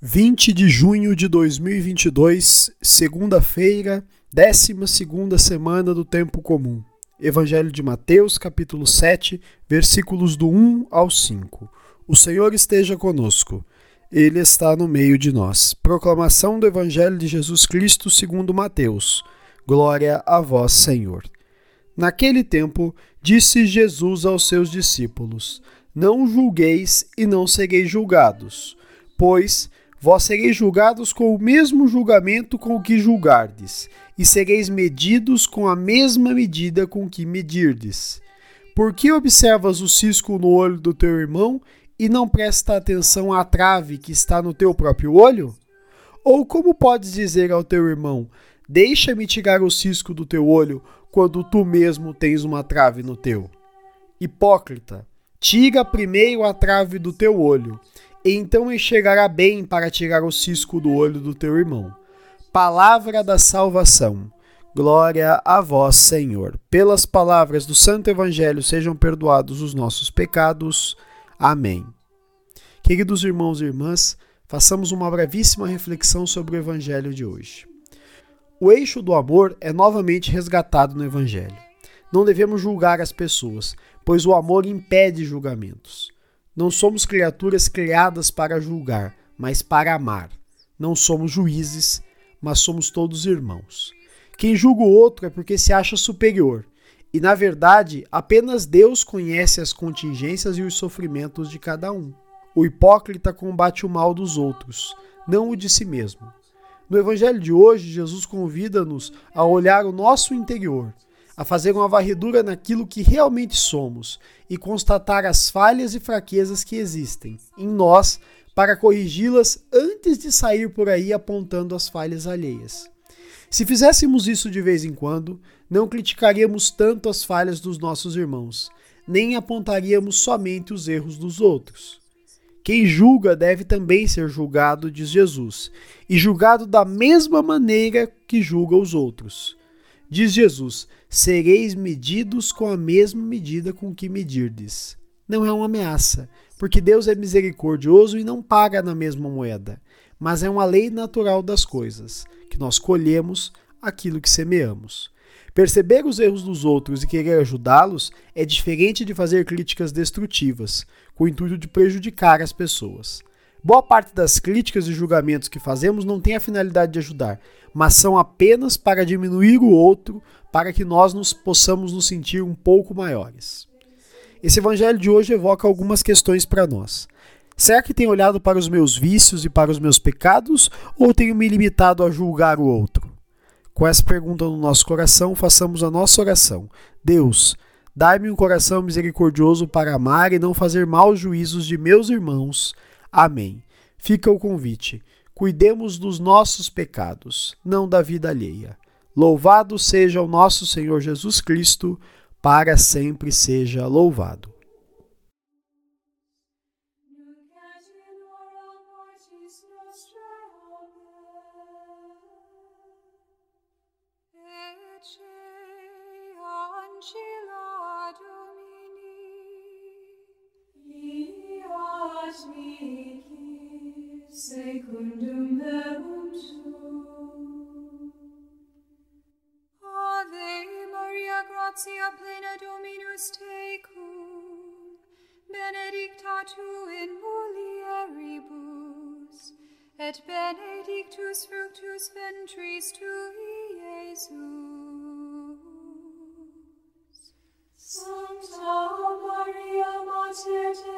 20 de junho de 2022, segunda-feira, 12 semana do tempo comum. Evangelho de Mateus, capítulo 7, versículos do 1 ao 5. O Senhor esteja conosco. Ele está no meio de nós. Proclamação do Evangelho de Jesus Cristo, segundo Mateus. Glória a vós, Senhor. Naquele tempo, disse Jesus aos seus discípulos: Não julgueis e não sereis julgados, pois vós sereis julgados com o mesmo julgamento com o que julgardes, e sereis medidos com a mesma medida com que medirdes. Por que observas o cisco no olho do teu irmão e não presta atenção à trave que está no teu próprio olho? Ou como podes dizer ao teu irmão: Deixa-me tirar o cisco do teu olho, quando tu mesmo tens uma trave no teu? Hipócrita, tira primeiro a trave do teu olho, então enxergará bem para tirar o cisco do olho do teu irmão. Palavra da salvação. Glória a vós, Senhor. Pelas palavras do Santo Evangelho sejam perdoados os nossos pecados. Amém. Queridos irmãos e irmãs, façamos uma brevíssima reflexão sobre o Evangelho de hoje. O eixo do amor é novamente resgatado no Evangelho. Não devemos julgar as pessoas, pois o amor impede julgamentos. Não somos criaturas criadas para julgar, mas para amar. Não somos juízes, mas somos todos irmãos. Quem julga o outro é porque se acha superior, e na verdade apenas Deus conhece as contingências e os sofrimentos de cada um. O hipócrita combate o mal dos outros, não o de si mesmo. No Evangelho de hoje, Jesus convida-nos a olhar o nosso interior, a fazer uma varredura naquilo que realmente somos e constatar as falhas e fraquezas que existem em nós para corrigi-las antes de sair por aí apontando as falhas alheias. Se fizéssemos isso de vez em quando, não criticaríamos tanto as falhas dos nossos irmãos, nem apontaríamos somente os erros dos outros. Quem julga deve também ser julgado, diz Jesus, e julgado da mesma maneira que julga os outros. Diz Jesus: sereis medidos com a mesma medida com que medirdes. Não é uma ameaça, porque Deus é misericordioso e não paga na mesma moeda, mas é uma lei natural das coisas, que nós colhemos aquilo que semeamos. Perceber os erros dos outros e querer ajudá-los é diferente de fazer críticas destrutivas, com o intuito de prejudicar as pessoas. Boa parte das críticas e julgamentos que fazemos não tem a finalidade de ajudar, mas são apenas para diminuir o outro, para que nós nos possamos nos sentir um pouco maiores. Esse evangelho de hoje evoca algumas questões para nós. Será que tenho olhado para os meus vícios e para os meus pecados ou tenho me limitado a julgar o outro? Com essa pergunta no nosso coração, façamos a nossa oração. Deus, dai-me um coração misericordioso para amar e não fazer maus juízos de meus irmãos. Amém. Fica o convite. Cuidemos dos nossos pecados, não da vida alheia. Louvado seja o nosso Senhor Jesus Cristo, para sempre seja louvado. Secundum verbum tuum. Ave Maria, gratia plena Dominus tecum, benedicta tu in mulieribus, et benedictus fructus ventris tui, Iesus. Sancta Maria, Mater Dei,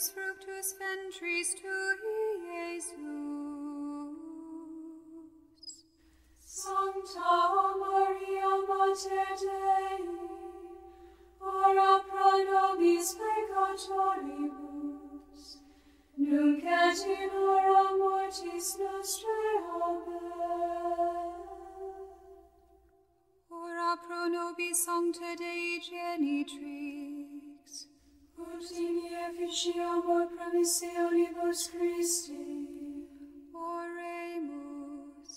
benedictus fructus ventris tui. Sancta Maria, Mater Dei, ora pro nobis peccatoribus, nunc et in hora mortis nostrae. Amen. Ora pro nobis sancta Dei genitrix, Ut in efficiamur promissionibus Christi, Oremus,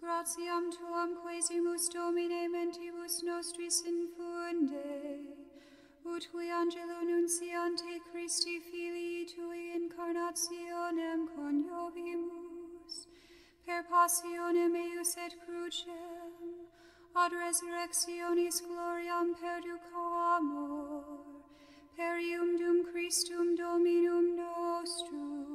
gratiam tuam quesimus Domine mentibus nostris infunde, ut qui angelo nunciante Christi Filii tui incarnationem coniovimus, per passionem eius et crucem, ad resurrectionis gloriam perducamur, per ium dum Christum Dominum nostrum.